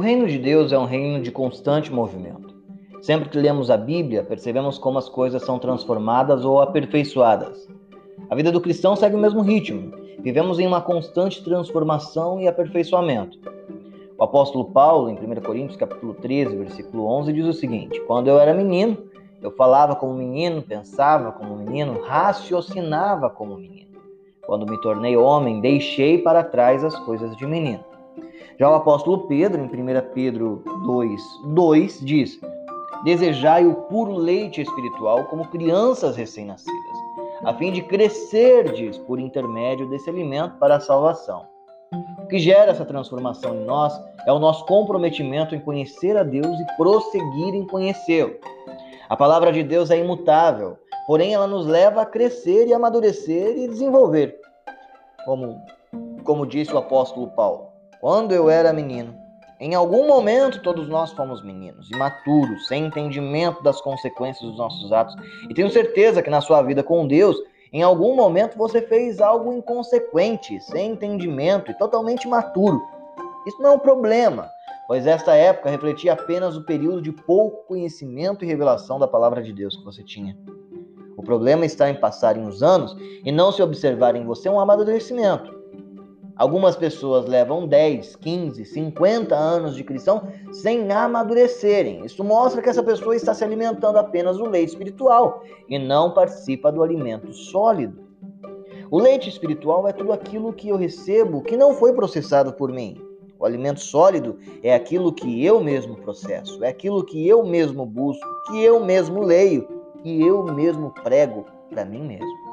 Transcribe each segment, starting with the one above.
O reino de Deus é um reino de constante movimento. Sempre que lemos a Bíblia, percebemos como as coisas são transformadas ou aperfeiçoadas. A vida do cristão segue o mesmo ritmo. Vivemos em uma constante transformação e aperfeiçoamento. O apóstolo Paulo, em 1 Coríntios capítulo 13, versículo 11, diz o seguinte: Quando eu era menino, eu falava como menino, pensava como menino, raciocinava como menino. Quando me tornei homem, deixei para trás as coisas de menino. Já o apóstolo Pedro, em 1 Pedro 2, 2, diz: Desejai o puro leite espiritual como crianças recém-nascidas, a fim de crescerdes por intermédio desse alimento para a salvação o que gera essa transformação em nós é o nosso comprometimento em conhecer a Deus e prosseguir em conhecê-lo. A palavra de Deus é imutável, porém ela nos leva a crescer e amadurecer e desenvolver. Como, como disse o apóstolo Paulo, quando eu era menino, em algum momento todos nós fomos meninos, imaturos, sem entendimento das consequências dos nossos atos. E tenho certeza que na sua vida com Deus, em algum momento você fez algo inconsequente, sem entendimento e totalmente imaturo. Isso não é um problema, pois esta época refletia apenas o período de pouco conhecimento e revelação da palavra de Deus que você tinha. O problema está em passarem os anos e não se observar em você um amadurecimento. Algumas pessoas levam 10, 15, 50 anos de cristão sem amadurecerem. Isso mostra que essa pessoa está se alimentando apenas do leite espiritual e não participa do alimento sólido. O leite espiritual é tudo aquilo que eu recebo que não foi processado por mim. O alimento sólido é aquilo que eu mesmo processo, é aquilo que eu mesmo busco, que eu mesmo leio e eu mesmo prego para mim mesmo.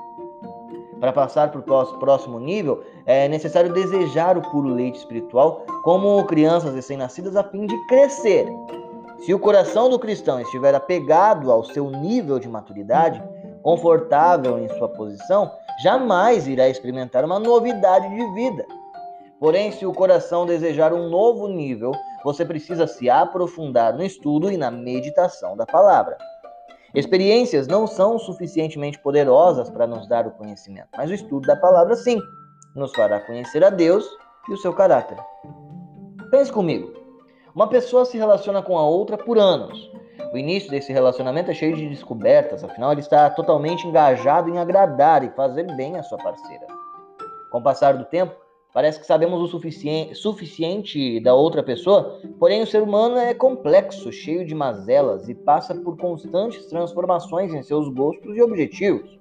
Para passar para o próximo nível, é necessário desejar o puro leite espiritual como crianças recém-nascidas a fim de crescer. Se o coração do cristão estiver apegado ao seu nível de maturidade, confortável em sua posição, jamais irá experimentar uma novidade de vida. Porém, se o coração desejar um novo nível, você precisa se aprofundar no estudo e na meditação da palavra. Experiências não são suficientemente poderosas para nos dar o conhecimento, mas o estudo da palavra sim nos fará conhecer a Deus e o seu caráter. Pense comigo. Uma pessoa se relaciona com a outra por anos. O início desse relacionamento é cheio de descobertas, afinal ele está totalmente engajado em agradar e fazer bem a sua parceira. Com o passar do tempo, Parece que sabemos o suficiente, suficiente da outra pessoa, porém o ser humano é complexo, cheio de mazelas e passa por constantes transformações em seus gostos e objetivos.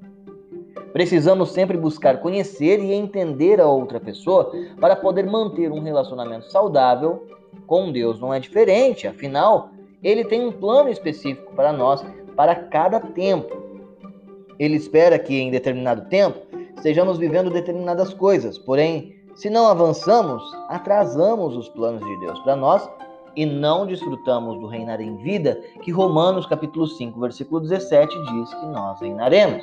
Precisamos sempre buscar conhecer e entender a outra pessoa para poder manter um relacionamento saudável. Com Deus não é diferente, afinal, ele tem um plano específico para nós, para cada tempo. Ele espera que em determinado tempo estejamos vivendo determinadas coisas, porém, se não avançamos, atrasamos os planos de Deus para nós e não desfrutamos do reinar em vida que Romanos capítulo 5, versículo 17 diz que nós reinaremos.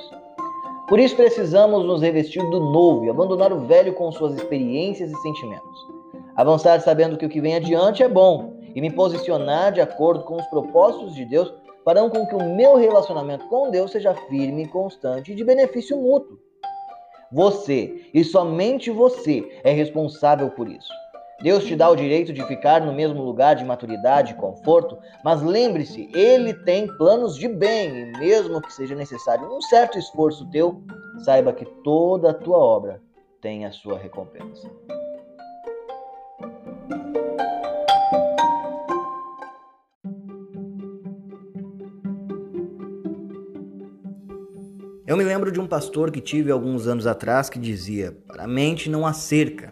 Por isso precisamos nos revestir do novo e abandonar o velho com suas experiências e sentimentos. Avançar sabendo que o que vem adiante é bom e me posicionar de acordo com os propósitos de Deus farão com que o meu relacionamento com Deus seja firme constante e de benefício mútuo. Você, e somente você, é responsável por isso. Deus te dá o direito de ficar no mesmo lugar de maturidade e conforto, mas lembre-se, Ele tem planos de bem e, mesmo que seja necessário um certo esforço teu, saiba que toda a tua obra tem a sua recompensa. Eu me lembro de um pastor que tive alguns anos atrás que dizia: para a mente não há cerca.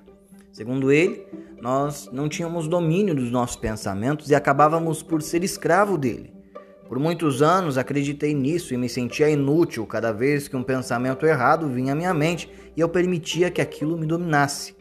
Segundo ele, nós não tínhamos domínio dos nossos pensamentos e acabávamos por ser escravo dele. Por muitos anos acreditei nisso e me sentia inútil cada vez que um pensamento errado vinha à minha mente e eu permitia que aquilo me dominasse.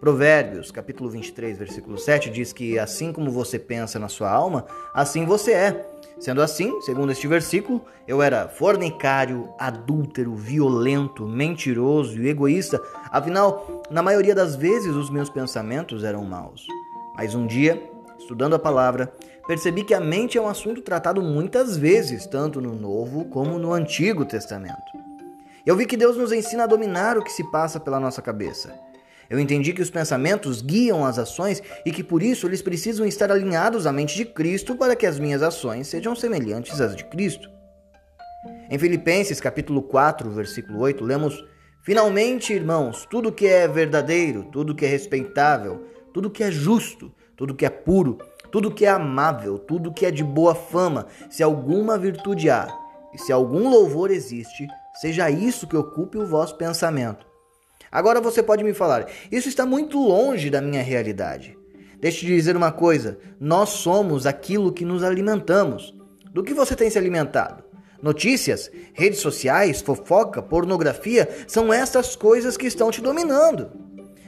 Provérbios, capítulo 23, versículo 7 diz que assim como você pensa na sua alma, assim você é. Sendo assim, segundo este versículo, eu era fornicário, adúltero, violento, mentiroso e egoísta, afinal, na maioria das vezes os meus pensamentos eram maus. Mas um dia, estudando a palavra, percebi que a mente é um assunto tratado muitas vezes, tanto no Novo como no Antigo Testamento. Eu vi que Deus nos ensina a dominar o que se passa pela nossa cabeça. Eu entendi que os pensamentos guiam as ações e que por isso eles precisam estar alinhados à mente de Cristo para que as minhas ações sejam semelhantes às de Cristo. Em Filipenses capítulo 4, versículo 8, lemos: Finalmente, irmãos, tudo que é verdadeiro, tudo que é respeitável, tudo que é justo, tudo que é puro, tudo que é amável, tudo que é de boa fama, se alguma virtude há, e se algum louvor existe, seja isso que ocupe o vosso pensamento. Agora você pode me falar, isso está muito longe da minha realidade. Deixe de dizer uma coisa: nós somos aquilo que nos alimentamos. Do que você tem se alimentado? Notícias, redes sociais, fofoca, pornografia são essas coisas que estão te dominando.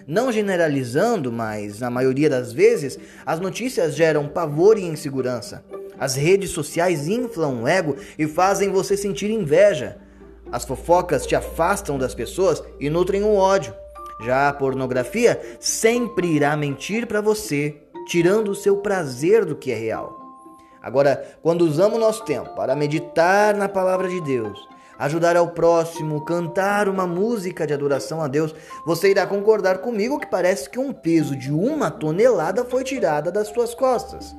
Não generalizando, mas na maioria das vezes, as notícias geram pavor e insegurança. As redes sociais inflam o ego e fazem você sentir inveja. As fofocas te afastam das pessoas e nutrem o ódio. Já a pornografia sempre irá mentir para você, tirando o seu prazer do que é real. Agora, quando usamos nosso tempo para meditar na palavra de Deus, ajudar ao próximo, cantar uma música de adoração a Deus, você irá concordar comigo que parece que um peso de uma tonelada foi tirada das suas costas.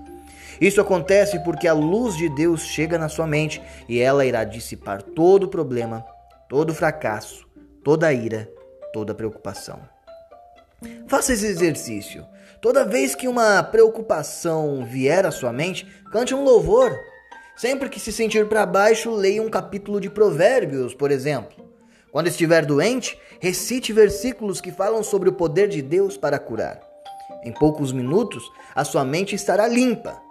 Isso acontece porque a luz de Deus chega na sua mente e ela irá dissipar todo o problema, todo fracasso, toda ira, toda preocupação. Faça esse exercício. Toda vez que uma preocupação vier à sua mente, cante um louvor. Sempre que se sentir para baixo, leia um capítulo de Provérbios, por exemplo. Quando estiver doente, recite versículos que falam sobre o poder de Deus para curar. Em poucos minutos, a sua mente estará limpa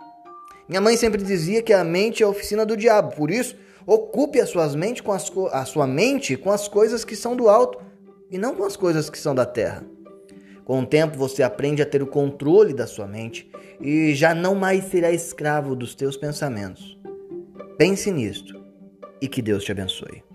minha mãe sempre dizia que a mente é a oficina do diabo, por isso, ocupe a, suas mente com as, a sua mente com as coisas que são do alto e não com as coisas que são da terra. Com o tempo você aprende a ter o controle da sua mente e já não mais será escravo dos teus pensamentos. Pense nisto e que Deus te abençoe.